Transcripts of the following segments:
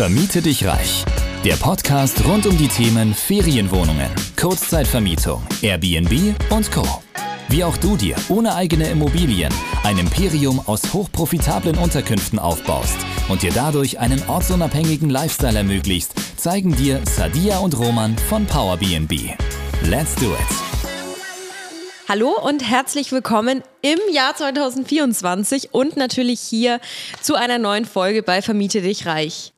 Vermiete dich reich. Der Podcast rund um die Themen Ferienwohnungen, Kurzzeitvermietung, Airbnb und Co. Wie auch du dir ohne eigene Immobilien ein Imperium aus hochprofitablen Unterkünften aufbaust und dir dadurch einen ortsunabhängigen Lifestyle ermöglicht, zeigen dir Sadia und Roman von PowerBnB. Let's do it! Hallo und herzlich willkommen im Jahr 2024 und natürlich hier zu einer neuen Folge bei Vermiete dich reich.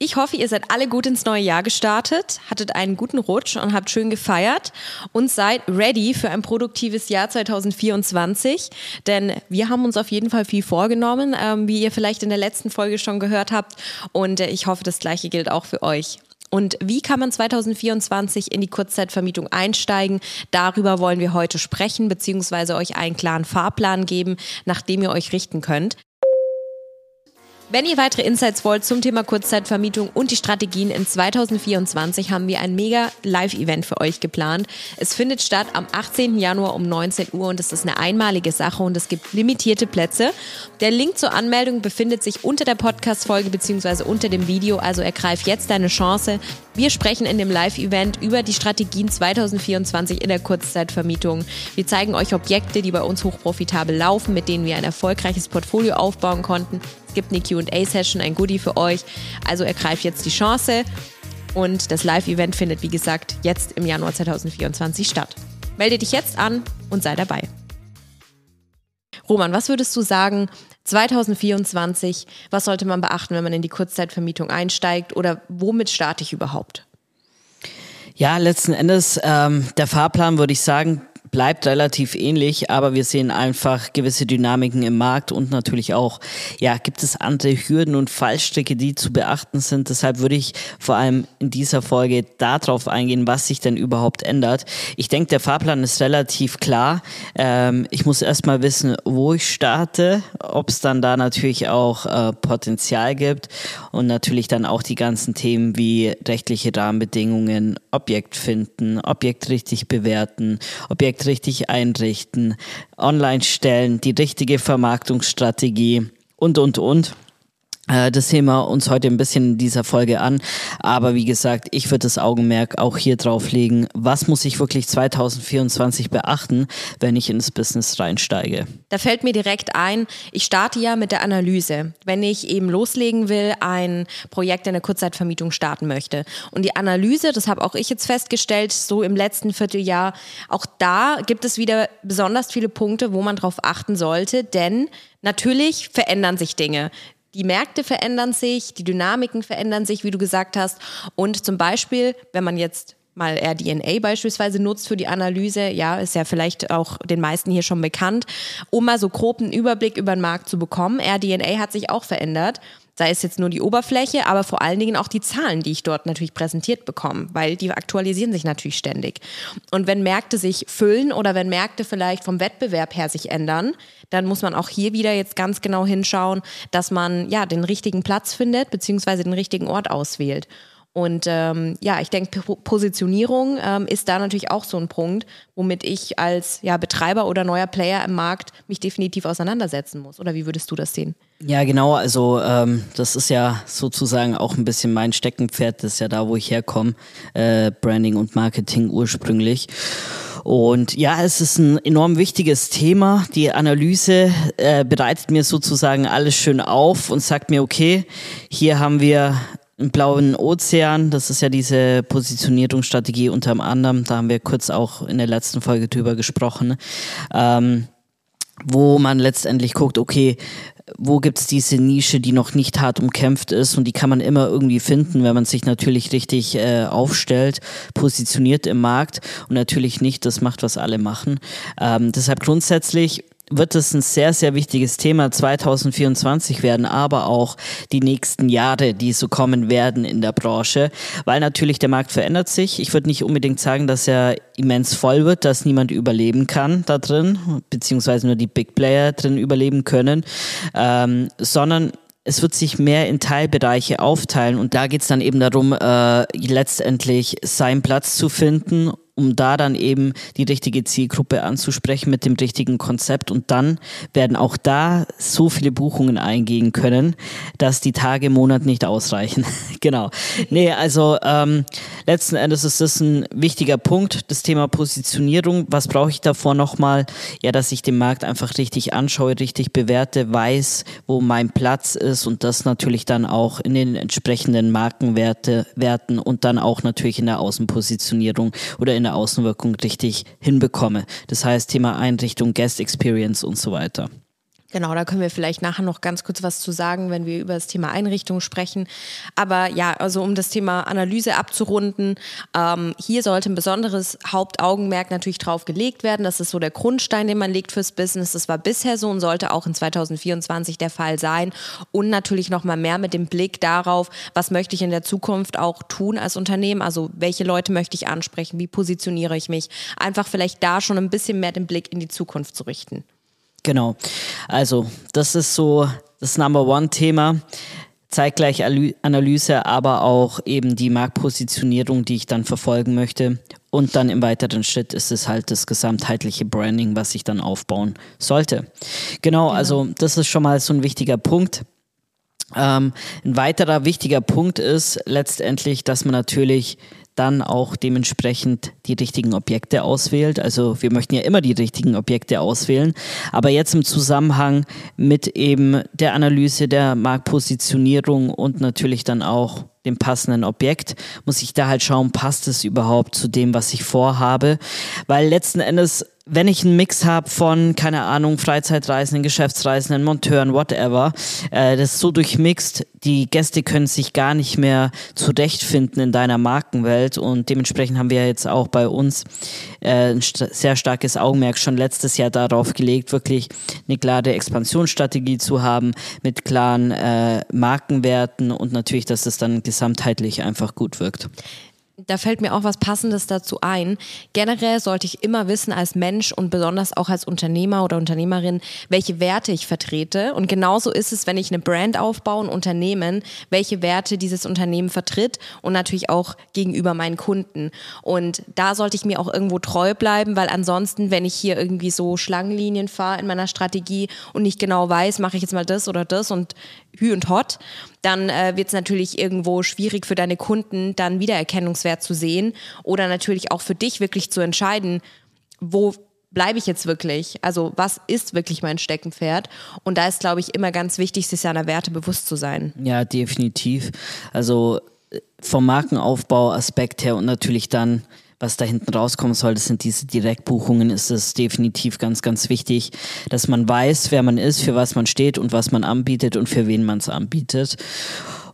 Ich hoffe, ihr seid alle gut ins neue Jahr gestartet, hattet einen guten Rutsch und habt schön gefeiert und seid ready für ein produktives Jahr 2024. Denn wir haben uns auf jeden Fall viel vorgenommen, ähm, wie ihr vielleicht in der letzten Folge schon gehört habt. Und äh, ich hoffe, das gleiche gilt auch für euch. Und wie kann man 2024 in die Kurzzeitvermietung einsteigen? Darüber wollen wir heute sprechen, beziehungsweise euch einen klaren Fahrplan geben, nach dem ihr euch richten könnt. Wenn ihr weitere Insights wollt zum Thema Kurzzeitvermietung und die Strategien in 2024, haben wir ein mega Live-Event für euch geplant. Es findet statt am 18. Januar um 19 Uhr und es ist eine einmalige Sache und es gibt limitierte Plätze. Der Link zur Anmeldung befindet sich unter der Podcast-Folge bzw. unter dem Video, also ergreif jetzt deine Chance. Wir sprechen in dem Live-Event über die Strategien 2024 in der Kurzzeitvermietung. Wir zeigen euch Objekte, die bei uns hochprofitabel laufen, mit denen wir ein erfolgreiches Portfolio aufbauen konnten. Es gibt eine QA-Session, ein Goodie für euch. Also ergreift jetzt die Chance. Und das Live-Event findet, wie gesagt, jetzt im Januar 2024 statt. Melde dich jetzt an und sei dabei. Roman, was würdest du sagen, 2024, was sollte man beachten, wenn man in die Kurzzeitvermietung einsteigt oder womit starte ich überhaupt? Ja, letzten Endes, ähm, der Fahrplan würde ich sagen, bleibt relativ ähnlich, aber wir sehen einfach gewisse Dynamiken im Markt und natürlich auch, ja, gibt es andere Hürden und Fallstricke, die zu beachten sind. Deshalb würde ich vor allem in dieser Folge darauf eingehen, was sich denn überhaupt ändert. Ich denke, der Fahrplan ist relativ klar. Ähm, ich muss erstmal wissen, wo ich starte, ob es dann da natürlich auch äh, Potenzial gibt und natürlich dann auch die ganzen Themen wie rechtliche Rahmenbedingungen, Objekt finden, Objekt richtig bewerten, Objekt richtig einrichten, online stellen, die richtige Vermarktungsstrategie und, und, und. Äh, das sehen wir uns heute ein bisschen in dieser Folge an. Aber wie gesagt, ich würde das Augenmerk auch hier drauf legen. Was muss ich wirklich 2024 beachten, wenn ich ins Business reinsteige? Da fällt mir direkt ein, ich starte ja mit der Analyse, wenn ich eben loslegen will, ein Projekt in der Kurzzeitvermietung starten möchte. Und die Analyse, das habe auch ich jetzt festgestellt, so im letzten Vierteljahr, auch da gibt es wieder besonders viele Punkte, wo man drauf achten sollte, denn Natürlich verändern sich Dinge die Märkte verändern sich, die Dynamiken verändern sich, wie du gesagt hast. Und zum Beispiel, wenn man jetzt mal RDNA beispielsweise nutzt für die Analyse, ja, ist ja vielleicht auch den meisten hier schon bekannt, um mal so grob einen Überblick über den Markt zu bekommen. RDNA hat sich auch verändert sei es jetzt nur die Oberfläche, aber vor allen Dingen auch die Zahlen, die ich dort natürlich präsentiert bekomme, weil die aktualisieren sich natürlich ständig. Und wenn Märkte sich füllen oder wenn Märkte vielleicht vom Wettbewerb her sich ändern, dann muss man auch hier wieder jetzt ganz genau hinschauen, dass man ja den richtigen Platz findet, beziehungsweise den richtigen Ort auswählt. Und ähm, ja, ich denke, Positionierung ähm, ist da natürlich auch so ein Punkt, womit ich als ja, Betreiber oder neuer Player im Markt mich definitiv auseinandersetzen muss. Oder wie würdest du das sehen? Ja, genau. Also ähm, das ist ja sozusagen auch ein bisschen mein Steckenpferd. Das ist ja da, wo ich herkomme. Äh, Branding und Marketing ursprünglich. Und ja, es ist ein enorm wichtiges Thema. Die Analyse äh, bereitet mir sozusagen alles schön auf und sagt mir, okay, hier haben wir einen blauen Ozean. Das ist ja diese Positionierungsstrategie unter anderem. Da haben wir kurz auch in der letzten Folge drüber gesprochen. Ähm, wo man letztendlich guckt, okay, wo gibt's diese Nische, die noch nicht hart umkämpft ist und die kann man immer irgendwie finden, wenn man sich natürlich richtig äh, aufstellt, positioniert im Markt und natürlich nicht das macht, was alle machen. Ähm, deshalb grundsätzlich wird es ein sehr, sehr wichtiges Thema 2024 werden, aber auch die nächsten Jahre, die so kommen werden in der Branche, weil natürlich der Markt verändert sich. Ich würde nicht unbedingt sagen, dass er immens voll wird, dass niemand überleben kann da drin, beziehungsweise nur die Big Player drin überleben können, ähm, sondern es wird sich mehr in Teilbereiche aufteilen und da geht es dann eben darum, äh, letztendlich seinen Platz zu finden um da dann eben die richtige Zielgruppe anzusprechen mit dem richtigen Konzept. Und dann werden auch da so viele Buchungen eingehen können, dass die Tage im Monat nicht ausreichen. genau. Nee, also ähm, letzten Endes ist das ein wichtiger Punkt, das Thema Positionierung. Was brauche ich davor nochmal? Ja, dass ich den Markt einfach richtig anschaue, richtig bewerte, weiß, wo mein Platz ist und das natürlich dann auch in den entsprechenden Markenwerte Werten und dann auch natürlich in der Außenpositionierung oder in der Außenwirkung richtig hinbekomme. Das heißt Thema Einrichtung, Guest Experience und so weiter. Genau, da können wir vielleicht nachher noch ganz kurz was zu sagen, wenn wir über das Thema Einrichtung sprechen. Aber ja, also um das Thema Analyse abzurunden, ähm, hier sollte ein besonderes Hauptaugenmerk natürlich drauf gelegt werden. Das ist so der Grundstein, den man legt fürs Business. Das war bisher so und sollte auch in 2024 der Fall sein. Und natürlich noch mal mehr mit dem Blick darauf, was möchte ich in der Zukunft auch tun als Unternehmen. Also welche Leute möchte ich ansprechen, wie positioniere ich mich. Einfach vielleicht da schon ein bisschen mehr den Blick in die Zukunft zu richten. Genau. Also, das ist so das Number One-Thema. Zeitgleich Analyse, aber auch eben die Marktpositionierung, die ich dann verfolgen möchte. Und dann im weiteren Schritt ist es halt das gesamtheitliche Branding, was ich dann aufbauen sollte. Genau, genau. also das ist schon mal so ein wichtiger Punkt. Ähm, ein weiterer wichtiger Punkt ist letztendlich, dass man natürlich dann auch dementsprechend die richtigen Objekte auswählt. Also wir möchten ja immer die richtigen Objekte auswählen, aber jetzt im Zusammenhang mit eben der Analyse der Marktpositionierung und natürlich dann auch dem passenden Objekt, muss ich da halt schauen, passt es überhaupt zu dem, was ich vorhabe, weil letzten Endes wenn ich einen Mix habe von, keine Ahnung, Freizeitreisenden, Geschäftsreisenden, Monteuren, whatever, äh, das ist so durchmixt, die Gäste können sich gar nicht mehr zurechtfinden in deiner Markenwelt. Und dementsprechend haben wir jetzt auch bei uns äh, ein st sehr starkes Augenmerk schon letztes Jahr darauf gelegt, wirklich eine klare Expansionsstrategie zu haben mit klaren äh, Markenwerten und natürlich, dass es dann gesamtheitlich einfach gut wirkt da fällt mir auch was Passendes dazu ein. Generell sollte ich immer wissen als Mensch und besonders auch als Unternehmer oder Unternehmerin, welche Werte ich vertrete. Und genauso ist es, wenn ich eine Brand aufbaue, ein Unternehmen, welche Werte dieses Unternehmen vertritt und natürlich auch gegenüber meinen Kunden. Und da sollte ich mir auch irgendwo treu bleiben, weil ansonsten, wenn ich hier irgendwie so Schlangenlinien fahre in meiner Strategie und nicht genau weiß, mache ich jetzt mal das oder das und hü und hot, dann äh, wird es natürlich irgendwo schwierig für deine Kunden, dann Wiedererkennungswert zu sehen oder natürlich auch für dich wirklich zu entscheiden, wo bleibe ich jetzt wirklich? Also was ist wirklich mein Steckenpferd? Und da ist, glaube ich, immer ganz wichtig, sich seiner Werte bewusst zu sein. Ja, definitiv. Also äh, vom Markenaufbau-Aspekt her und natürlich dann was da hinten rauskommen soll, das sind diese Direktbuchungen, ist es definitiv ganz, ganz wichtig, dass man weiß, wer man ist, für was man steht und was man anbietet und für wen man es anbietet.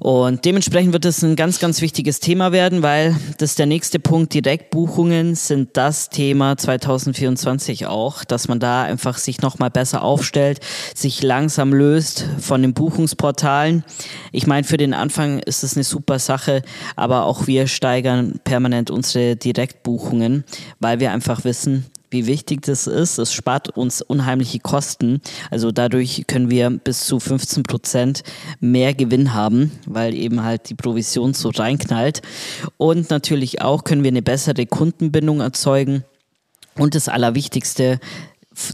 Und dementsprechend wird es ein ganz, ganz wichtiges Thema werden, weil das ist der nächste Punkt. Direktbuchungen sind das Thema 2024 auch, dass man da einfach sich nochmal besser aufstellt, sich langsam löst von den Buchungsportalen. Ich meine, für den Anfang ist es eine super Sache, aber auch wir steigern permanent unsere Direktbuchungen, weil wir einfach wissen, wie wichtig das ist. Es spart uns unheimliche Kosten. Also dadurch können wir bis zu 15 Prozent mehr Gewinn haben, weil eben halt die Provision so reinknallt. Und natürlich auch können wir eine bessere Kundenbindung erzeugen. Und das Allerwichtigste,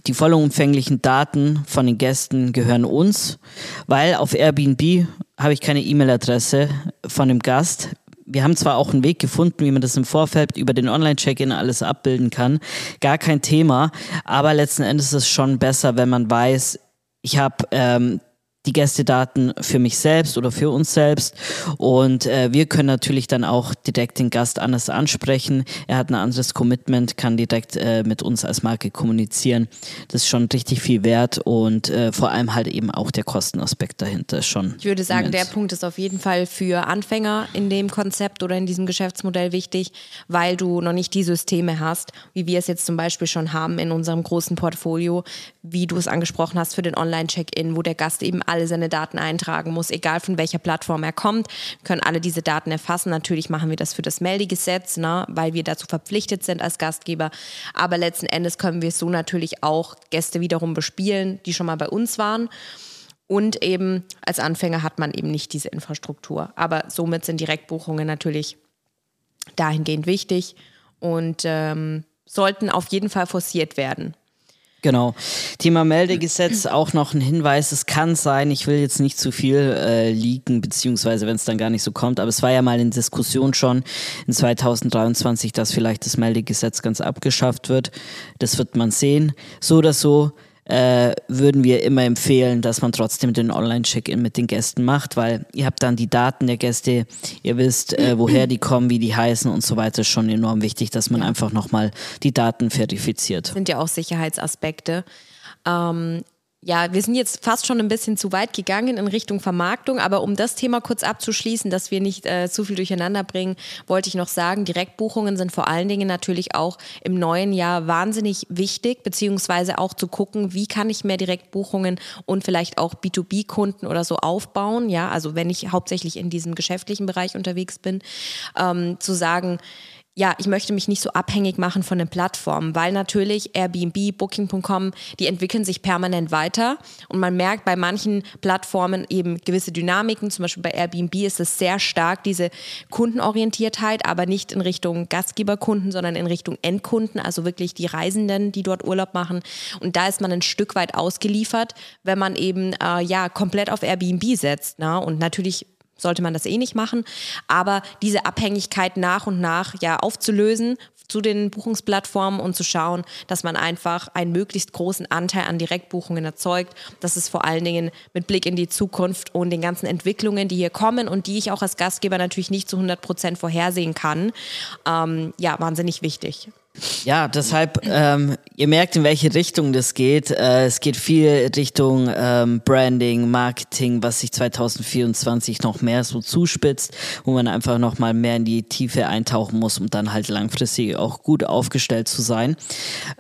die vollumfänglichen Daten von den Gästen gehören uns, weil auf Airbnb habe ich keine E-Mail-Adresse von dem Gast wir haben zwar auch einen Weg gefunden, wie man das im Vorfeld über den Online-Check-In alles abbilden kann, gar kein Thema, aber letzten Endes ist es schon besser, wenn man weiß, ich habe ähm, die Gästedaten für mich selbst oder für uns selbst. Und äh, wir können natürlich dann auch direkt den Gast anders ansprechen. Er hat ein anderes Commitment, kann direkt äh, mit uns als Marke kommunizieren. Das ist schon richtig viel wert und äh, vor allem halt eben auch der Kostenaspekt dahinter ist schon. Ich würde sagen, immens. der Punkt ist auf jeden Fall für Anfänger in dem Konzept oder in diesem Geschäftsmodell wichtig, weil du noch nicht die Systeme hast, wie wir es jetzt zum Beispiel schon haben in unserem großen Portfolio, wie du es angesprochen hast für den Online-Check-In, wo der Gast eben alle seine Daten eintragen muss, egal von welcher Plattform er kommt, können alle diese Daten erfassen. Natürlich machen wir das für das Meldegesetz, ne, weil wir dazu verpflichtet sind als Gastgeber. Aber letzten Endes können wir so natürlich auch Gäste wiederum bespielen, die schon mal bei uns waren. Und eben als Anfänger hat man eben nicht diese Infrastruktur. Aber somit sind Direktbuchungen natürlich dahingehend wichtig. und ähm, sollten auf jeden Fall forciert werden. Genau. Thema Meldegesetz, auch noch ein Hinweis. Es kann sein, ich will jetzt nicht zu viel äh, leaken, beziehungsweise wenn es dann gar nicht so kommt, aber es war ja mal in Diskussion schon in 2023, dass vielleicht das Meldegesetz ganz abgeschafft wird. Das wird man sehen. So oder so äh, würden wir immer empfehlen, dass man trotzdem den Online-Check-In mit den Gästen macht, weil ihr habt dann die Daten der Gäste, ihr wisst, äh, woher die kommen, wie die heißen und so weiter. Ist schon enorm wichtig, dass man einfach nochmal die Daten verifiziert. Das sind ja auch Sicherheitsaspekte. Ähm, ja, wir sind jetzt fast schon ein bisschen zu weit gegangen in Richtung Vermarktung, aber um das Thema kurz abzuschließen, dass wir nicht äh, zu viel durcheinander bringen, wollte ich noch sagen, Direktbuchungen sind vor allen Dingen natürlich auch im neuen Jahr wahnsinnig wichtig, beziehungsweise auch zu gucken, wie kann ich mehr Direktbuchungen und vielleicht auch B2B-Kunden oder so aufbauen, ja, also wenn ich hauptsächlich in diesem geschäftlichen Bereich unterwegs bin, ähm, zu sagen, ja, ich möchte mich nicht so abhängig machen von den Plattformen, weil natürlich Airbnb, Booking.com, die entwickeln sich permanent weiter und man merkt bei manchen Plattformen eben gewisse Dynamiken. Zum Beispiel bei Airbnb ist es sehr stark diese Kundenorientiertheit, aber nicht in Richtung Gastgeberkunden, sondern in Richtung Endkunden, also wirklich die Reisenden, die dort Urlaub machen. Und da ist man ein Stück weit ausgeliefert, wenn man eben äh, ja komplett auf Airbnb setzt. Ne? Und natürlich sollte man das eh nicht machen. Aber diese Abhängigkeit nach und nach ja aufzulösen zu den Buchungsplattformen und zu schauen, dass man einfach einen möglichst großen Anteil an Direktbuchungen erzeugt. Das ist vor allen Dingen mit Blick in die Zukunft und den ganzen Entwicklungen, die hier kommen und die ich auch als Gastgeber natürlich nicht zu 100 Prozent vorhersehen kann, ähm, ja, wahnsinnig wichtig. Ja, deshalb, ähm, ihr merkt, in welche Richtung das geht. Äh, es geht viel Richtung ähm, Branding, Marketing, was sich 2024 noch mehr so zuspitzt, wo man einfach noch mal mehr in die Tiefe eintauchen muss, um dann halt langfristig auch gut aufgestellt zu sein.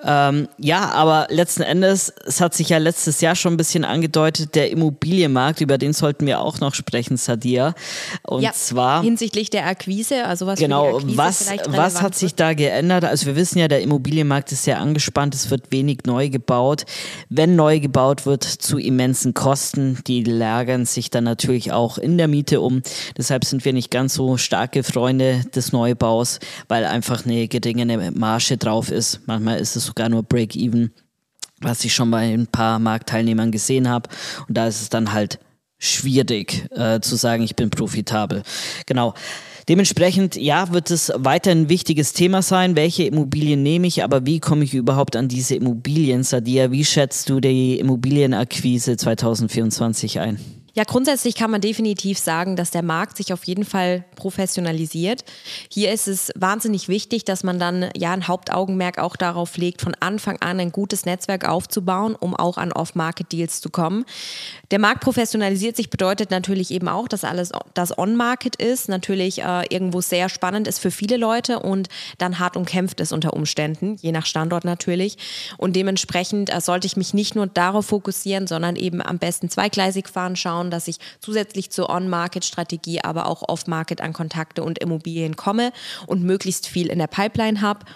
Ähm, ja, aber letzten Endes, es hat sich ja letztes Jahr schon ein bisschen angedeutet, der Immobilienmarkt, über den sollten wir auch noch sprechen, Sadia. Und ja, zwar hinsichtlich der Akquise, also was genau, was, was hat sich da geändert? Also wir wissen ja, der Immobilienmarkt ist sehr angespannt, es wird wenig neu gebaut. Wenn neu gebaut wird, zu immensen Kosten, die lagern sich dann natürlich auch in der Miete um. Deshalb sind wir nicht ganz so starke Freunde des Neubaus, weil einfach eine geringe Marge drauf ist. Manchmal ist es sogar nur Break-Even, was ich schon bei ein paar Marktteilnehmern gesehen habe. Und da ist es dann halt schwierig äh, zu sagen, ich bin profitabel. Genau. Dementsprechend, ja, wird es weiter ein wichtiges Thema sein. Welche Immobilien nehme ich, aber wie komme ich überhaupt an diese Immobilien? Sadia, wie schätzt du die Immobilienakquise 2024 ein? Ja, grundsätzlich kann man definitiv sagen, dass der Markt sich auf jeden Fall professionalisiert. Hier ist es wahnsinnig wichtig, dass man dann ja ein Hauptaugenmerk auch darauf legt, von Anfang an ein gutes Netzwerk aufzubauen, um auch an Off-Market-Deals zu kommen. Der Markt professionalisiert sich bedeutet natürlich eben auch, dass alles das On-Market ist, natürlich äh, irgendwo sehr spannend ist für viele Leute und dann hart umkämpft ist unter Umständen, je nach Standort natürlich. Und dementsprechend äh, sollte ich mich nicht nur darauf fokussieren, sondern eben am besten zweigleisig fahren, schauen, schauen, dass ich zusätzlich zur On-Market-Strategie, aber auch Off-Market an Kontakte und Immobilien komme und möglichst viel in der Pipeline habe.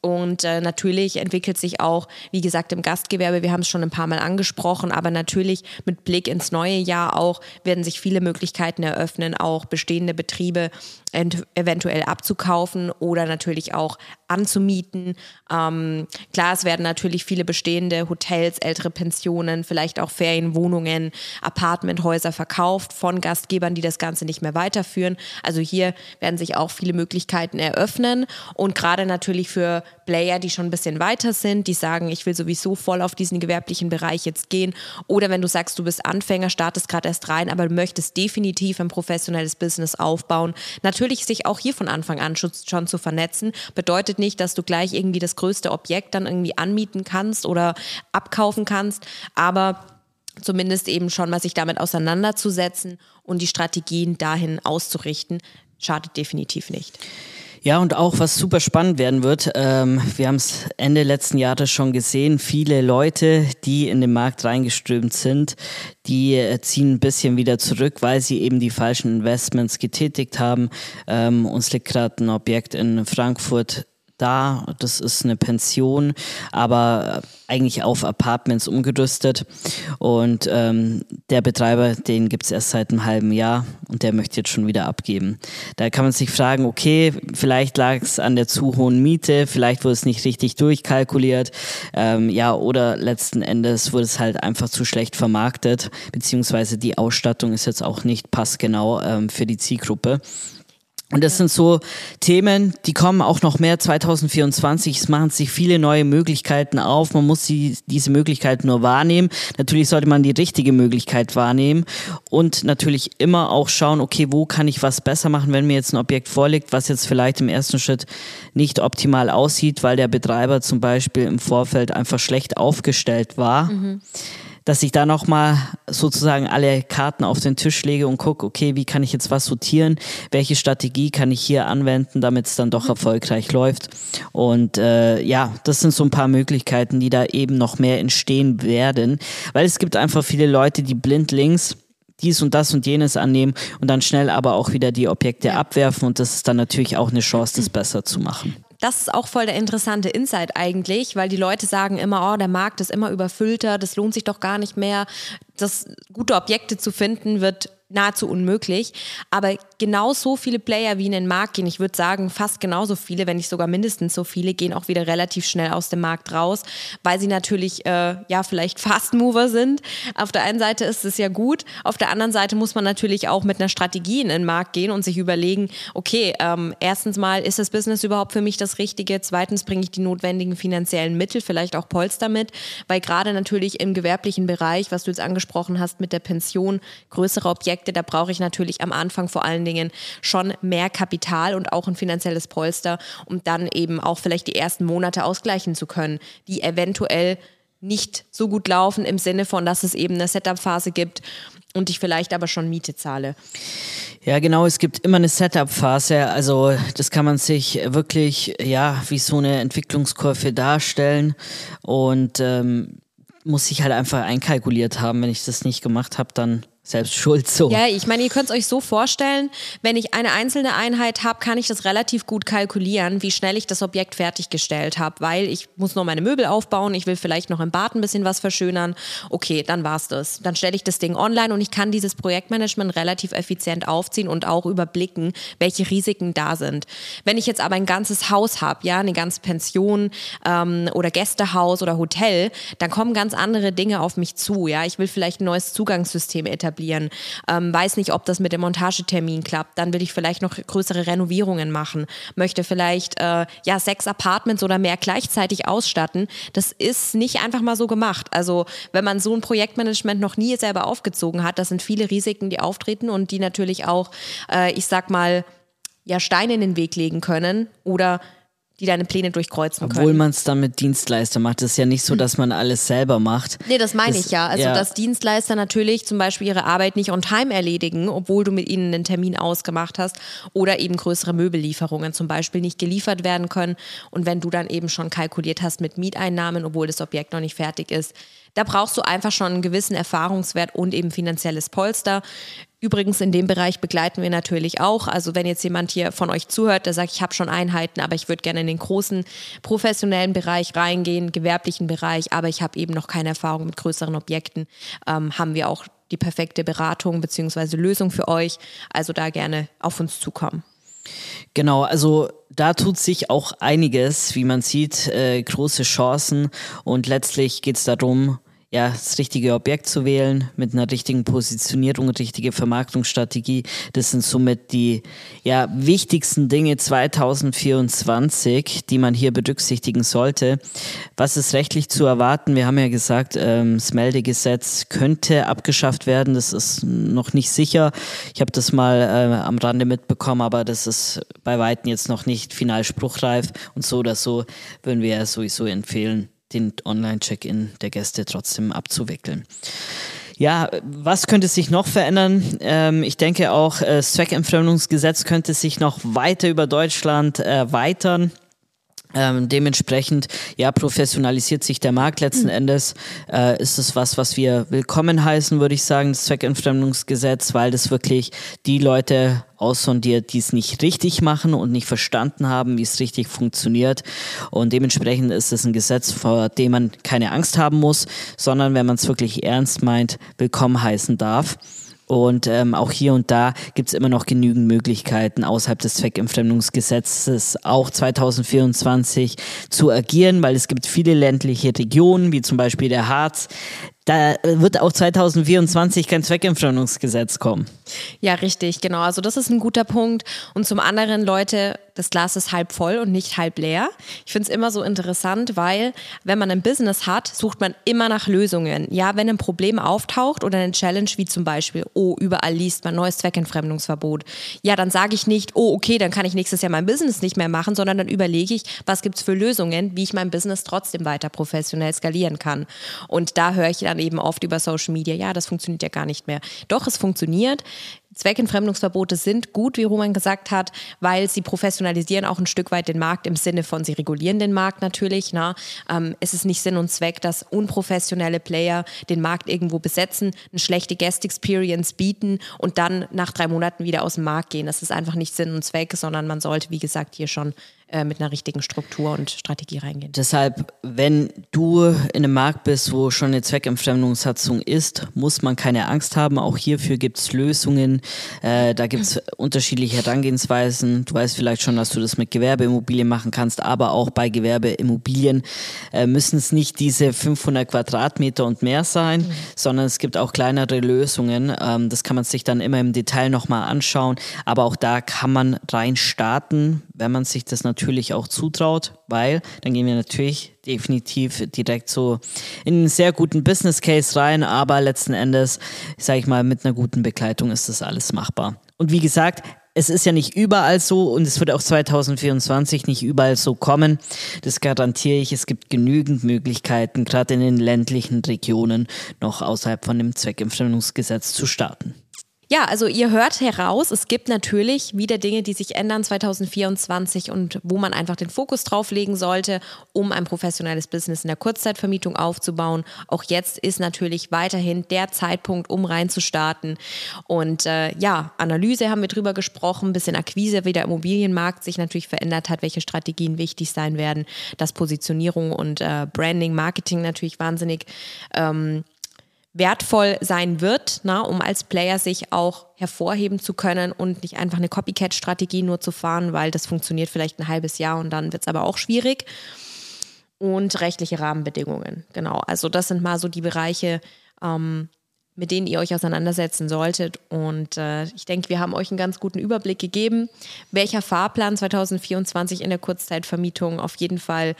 Und äh, natürlich entwickelt sich auch, wie gesagt, im Gastgewerbe, wir haben es schon ein paar Mal angesprochen, aber natürlich mit Blick ins neue Jahr auch werden sich viele Möglichkeiten eröffnen, auch bestehende Betriebe eventuell abzukaufen oder natürlich auch anzumieten. Ähm, klar, es werden natürlich viele bestehende Hotels, ältere Pensionen, vielleicht auch Ferienwohnungen, Apartmenthäuser verkauft von Gastgebern, die das Ganze nicht mehr weiterführen. Also hier werden sich auch viele Möglichkeiten eröffnen und gerade natürlich für Player, die schon ein bisschen weiter sind, die sagen, ich will sowieso voll auf diesen gewerblichen Bereich jetzt gehen oder wenn du sagst, du bist Anfänger, startest gerade erst rein, aber du möchtest definitiv ein professionelles Business aufbauen. Natürlich sich auch hier von Anfang an schon zu vernetzen, bedeutet bedeutet nicht, dass du gleich irgendwie das größte Objekt dann irgendwie anmieten kannst oder abkaufen kannst, aber zumindest eben schon mal sich damit auseinanderzusetzen und die Strategien dahin auszurichten, schadet definitiv nicht. Ja, und auch was super spannend werden wird, ähm, wir haben es Ende letzten Jahres schon gesehen, viele Leute, die in den Markt reingeströmt sind, die äh, ziehen ein bisschen wieder zurück, weil sie eben die falschen Investments getätigt haben. Ähm, uns liegt gerade ein Objekt in Frankfurt da. Das ist eine Pension, aber eigentlich auf Apartments umgerüstet. Und ähm, der Betreiber, den gibt es erst seit einem halben Jahr und der möchte jetzt schon wieder abgeben. Da kann man sich fragen, okay, vielleicht lag es an der zu hohen Miete, vielleicht wurde es nicht richtig durchkalkuliert, ähm, ja, oder letzten Endes wurde es halt einfach zu schlecht vermarktet, beziehungsweise die Ausstattung ist jetzt auch nicht passgenau ähm, für die Zielgruppe. Und das sind so Themen, die kommen auch noch mehr 2024. Es machen sich viele neue Möglichkeiten auf. Man muss sie, diese Möglichkeiten nur wahrnehmen. Natürlich sollte man die richtige Möglichkeit wahrnehmen und natürlich immer auch schauen, okay, wo kann ich was besser machen, wenn mir jetzt ein Objekt vorliegt, was jetzt vielleicht im ersten Schritt nicht optimal aussieht, weil der Betreiber zum Beispiel im Vorfeld einfach schlecht aufgestellt war. Mhm dass ich da nochmal sozusagen alle Karten auf den Tisch lege und gucke, okay, wie kann ich jetzt was sortieren, welche Strategie kann ich hier anwenden, damit es dann doch erfolgreich läuft. Und äh, ja, das sind so ein paar Möglichkeiten, die da eben noch mehr entstehen werden, weil es gibt einfach viele Leute, die blindlings dies und das und jenes annehmen und dann schnell aber auch wieder die Objekte ja. abwerfen und das ist dann natürlich auch eine Chance, das besser zu machen das ist auch voll der interessante Insight eigentlich, weil die Leute sagen immer, oh, der Markt ist immer überfüllter, das lohnt sich doch gar nicht mehr. Das gute Objekte zu finden wird nahezu unmöglich. Aber genau so viele Player wie in den Markt gehen, ich würde sagen fast genauso viele, wenn nicht sogar mindestens so viele, gehen auch wieder relativ schnell aus dem Markt raus, weil sie natürlich äh, ja vielleicht Fast Mover sind. Auf der einen Seite ist es ja gut, auf der anderen Seite muss man natürlich auch mit einer Strategie in den Markt gehen und sich überlegen, okay, ähm, erstens mal ist das Business überhaupt für mich das Richtige, zweitens bringe ich die notwendigen finanziellen Mittel, vielleicht auch Polster mit, weil gerade natürlich im gewerblichen Bereich, was du jetzt angesprochen hast mit der Pension, größere Objekte da brauche ich natürlich am Anfang vor allen Dingen schon mehr Kapital und auch ein finanzielles Polster, um dann eben auch vielleicht die ersten Monate ausgleichen zu können, die eventuell nicht so gut laufen im Sinne von, dass es eben eine Setup-Phase gibt und ich vielleicht aber schon Miete zahle. Ja, genau, es gibt immer eine Setup-Phase. Also das kann man sich wirklich, ja, wie so eine Entwicklungskurve darstellen. Und ähm, muss ich halt einfach einkalkuliert haben. Wenn ich das nicht gemacht habe, dann selbst schuld so. Ja, ich meine, ihr könnt es euch so vorstellen, wenn ich eine einzelne Einheit habe, kann ich das relativ gut kalkulieren, wie schnell ich das Objekt fertiggestellt habe, weil ich muss noch meine Möbel aufbauen, ich will vielleicht noch im Bad ein bisschen was verschönern. Okay, dann war's das. Dann stelle ich das Ding online und ich kann dieses Projektmanagement relativ effizient aufziehen und auch überblicken, welche Risiken da sind. Wenn ich jetzt aber ein ganzes Haus habe, ja, eine ganze Pension ähm, oder Gästehaus oder Hotel, dann kommen ganz andere Dinge auf mich zu. Ja, ich will vielleicht ein neues Zugangssystem etablieren etablieren, ähm, weiß nicht, ob das mit dem Montagetermin klappt, dann will ich vielleicht noch größere Renovierungen machen, möchte vielleicht äh, ja sechs Apartments oder mehr gleichzeitig ausstatten. Das ist nicht einfach mal so gemacht. Also wenn man so ein Projektmanagement noch nie selber aufgezogen hat, das sind viele Risiken, die auftreten und die natürlich auch, äh, ich sag mal, ja Steine in den Weg legen können oder die deine Pläne durchkreuzen Obwohl können. Obwohl man es dann mit Dienstleister macht. Das ist ja nicht so, dass man alles selber macht. Nee, das meine ich ja. Also, ja. dass Dienstleister natürlich zum Beispiel ihre Arbeit nicht on time erledigen, obwohl du mit ihnen einen Termin ausgemacht hast oder eben größere Möbellieferungen zum Beispiel nicht geliefert werden können. Und wenn du dann eben schon kalkuliert hast mit Mieteinnahmen, obwohl das Objekt noch nicht fertig ist, da brauchst du einfach schon einen gewissen Erfahrungswert und eben finanzielles Polster. Übrigens, in dem Bereich begleiten wir natürlich auch. Also wenn jetzt jemand hier von euch zuhört, der sagt, ich habe schon Einheiten, aber ich würde gerne in den großen professionellen Bereich reingehen, gewerblichen Bereich, aber ich habe eben noch keine Erfahrung mit größeren Objekten, ähm, haben wir auch die perfekte Beratung bzw. Lösung für euch. Also da gerne auf uns zukommen. Genau, also da tut sich auch einiges, wie man sieht, äh, große Chancen und letztlich geht es darum, ja, das richtige Objekt zu wählen, mit einer richtigen Positionierung, richtige Vermarktungsstrategie. Das sind somit die ja, wichtigsten Dinge 2024, die man hier berücksichtigen sollte. Was ist rechtlich zu erwarten? Wir haben ja gesagt, ähm, das Meldegesetz könnte abgeschafft werden. Das ist noch nicht sicher. Ich habe das mal äh, am Rande mitbekommen, aber das ist bei Weitem jetzt noch nicht final spruchreif. Und so oder so würden wir ja sowieso empfehlen, den Online-Check-In der Gäste trotzdem abzuwickeln. Ja, was könnte sich noch verändern? Ähm, ich denke auch, äh, das Zweckentfremdungsgesetz könnte sich noch weiter über Deutschland erweitern. Ähm, dementsprechend, ja, professionalisiert sich der Markt letzten mhm. Endes. Äh, ist es was, was wir willkommen heißen, würde ich sagen, das Zweckentfremdungsgesetz, weil das wirklich die Leute aussondiert, die es nicht richtig machen und nicht verstanden haben, wie es richtig funktioniert. Und dementsprechend ist es ein Gesetz, vor dem man keine Angst haben muss, sondern wenn man es wirklich ernst meint, willkommen heißen darf. Und ähm, auch hier und da gibt es immer noch genügend Möglichkeiten, außerhalb des Zweckentfremdungsgesetzes auch 2024 zu agieren, weil es gibt viele ländliche Regionen, wie zum Beispiel der Harz, da wird auch 2024 kein Zweckentfremdungsgesetz kommen. Ja, richtig, genau. Also das ist ein guter Punkt. Und zum anderen, Leute, das Glas ist halb voll und nicht halb leer. Ich finde es immer so interessant, weil wenn man ein Business hat, sucht man immer nach Lösungen. Ja, wenn ein Problem auftaucht oder eine Challenge, wie zum Beispiel, oh, überall liest man neues Zweckentfremdungsverbot. Ja, dann sage ich nicht, oh, okay, dann kann ich nächstes Jahr mein Business nicht mehr machen, sondern dann überlege ich, was gibt es für Lösungen, wie ich mein Business trotzdem weiter professionell skalieren kann. Und da höre ich dann dann eben oft über Social Media, ja, das funktioniert ja gar nicht mehr. Doch, es funktioniert. Zweckentfremdungsverbote sind gut, wie Roman gesagt hat, weil sie professionalisieren auch ein Stück weit den Markt im Sinne von, sie regulieren den Markt natürlich. Na? Ähm, es ist nicht Sinn und Zweck, dass unprofessionelle Player den Markt irgendwo besetzen, eine schlechte Guest Experience bieten und dann nach drei Monaten wieder aus dem Markt gehen. Das ist einfach nicht Sinn und Zweck, sondern man sollte, wie gesagt, hier schon äh, mit einer richtigen Struktur und Strategie reingehen. Deshalb, wenn du in einem Markt bist, wo schon eine Zweckentfremdungssatzung ist, muss man keine Angst haben. Auch hierfür gibt es Lösungen. Äh, da gibt es unterschiedliche Herangehensweisen. Du weißt vielleicht schon, dass du das mit Gewerbeimmobilien machen kannst, aber auch bei Gewerbeimmobilien äh, müssen es nicht diese 500 Quadratmeter und mehr sein, mhm. sondern es gibt auch kleinere Lösungen. Ähm, das kann man sich dann immer im Detail nochmal anschauen. Aber auch da kann man rein starten, wenn man sich das natürlich natürlich auch zutraut, weil dann gehen wir natürlich definitiv direkt so in einen sehr guten Business Case rein, aber letzten Endes, sage ich mal, mit einer guten Begleitung ist das alles machbar. Und wie gesagt, es ist ja nicht überall so und es wird auch 2024 nicht überall so kommen. Das garantiere ich. Es gibt genügend Möglichkeiten, gerade in den ländlichen Regionen noch außerhalb von dem Zweckentfremdungsgesetz zu starten. Ja, also ihr hört heraus, es gibt natürlich wieder Dinge, die sich ändern 2024 und wo man einfach den Fokus drauf legen sollte, um ein professionelles Business in der Kurzzeitvermietung aufzubauen. Auch jetzt ist natürlich weiterhin der Zeitpunkt, um reinzustarten. Und äh, ja, Analyse haben wir drüber gesprochen, bisschen Akquise, wie der Immobilienmarkt sich natürlich verändert hat, welche Strategien wichtig sein werden, dass Positionierung und äh, Branding, Marketing natürlich wahnsinnig ähm, wertvoll sein wird, na, um als Player sich auch hervorheben zu können und nicht einfach eine Copycat-Strategie nur zu fahren, weil das funktioniert vielleicht ein halbes Jahr und dann wird es aber auch schwierig. Und rechtliche Rahmenbedingungen, genau. Also das sind mal so die Bereiche, ähm, mit denen ihr euch auseinandersetzen solltet. Und äh, ich denke, wir haben euch einen ganz guten Überblick gegeben, welcher Fahrplan 2024 in der Kurzzeitvermietung auf jeden Fall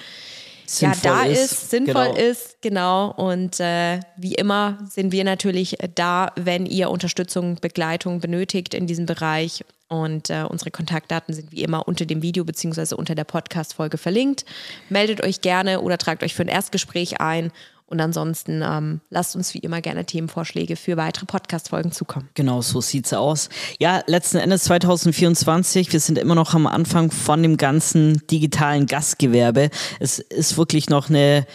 sinnvoll ja, da ist, ist sinnvoll genau. ist, genau. Und äh, wie immer sind wir natürlich da, wenn ihr Unterstützung, Begleitung benötigt in diesem Bereich. Und äh, unsere Kontaktdaten sind wie immer unter dem Video bzw. unter der Podcast-Folge verlinkt. Meldet euch gerne oder tragt euch für ein Erstgespräch ein und ansonsten ähm, lasst uns wie immer gerne Themenvorschläge für weitere Podcast-Folgen zukommen. Genau, so sieht's aus. Ja, letzten Endes 2024, wir sind immer noch am Anfang von dem ganzen digitalen Gastgewerbe. Es ist wirklich noch eine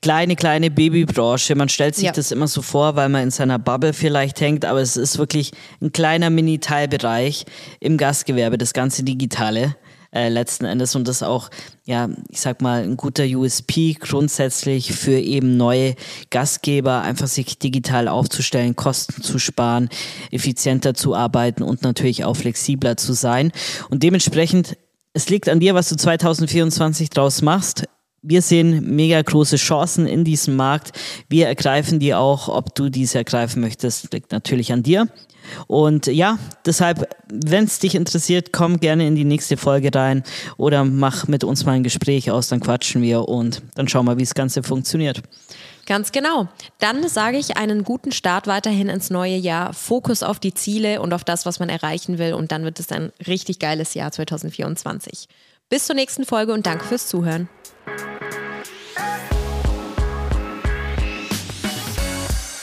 kleine, kleine Babybranche. Man stellt sich ja. das immer so vor, weil man in seiner Bubble vielleicht hängt, aber es ist wirklich ein kleiner Mini-Teilbereich im Gastgewerbe, das ganze Digitale äh, letzten Endes und das auch, ja, ich sag mal, ein guter USP grundsätzlich für eben neue Gastgeber, einfach sich digital aufzustellen, Kosten zu sparen, effizienter zu arbeiten und natürlich auch flexibler zu sein. Und dementsprechend, es liegt an dir, was du 2024 draus machst. Wir sehen mega große Chancen in diesem Markt. Wir ergreifen die auch. Ob du diese ergreifen möchtest, liegt natürlich an dir. Und ja, deshalb, wenn es dich interessiert, komm gerne in die nächste Folge rein oder mach mit uns mal ein Gespräch aus, dann quatschen wir und dann schauen wir, wie das Ganze funktioniert. Ganz genau. Dann sage ich einen guten Start weiterhin ins neue Jahr. Fokus auf die Ziele und auf das, was man erreichen will. Und dann wird es ein richtig geiles Jahr 2024. Bis zur nächsten Folge und danke fürs Zuhören.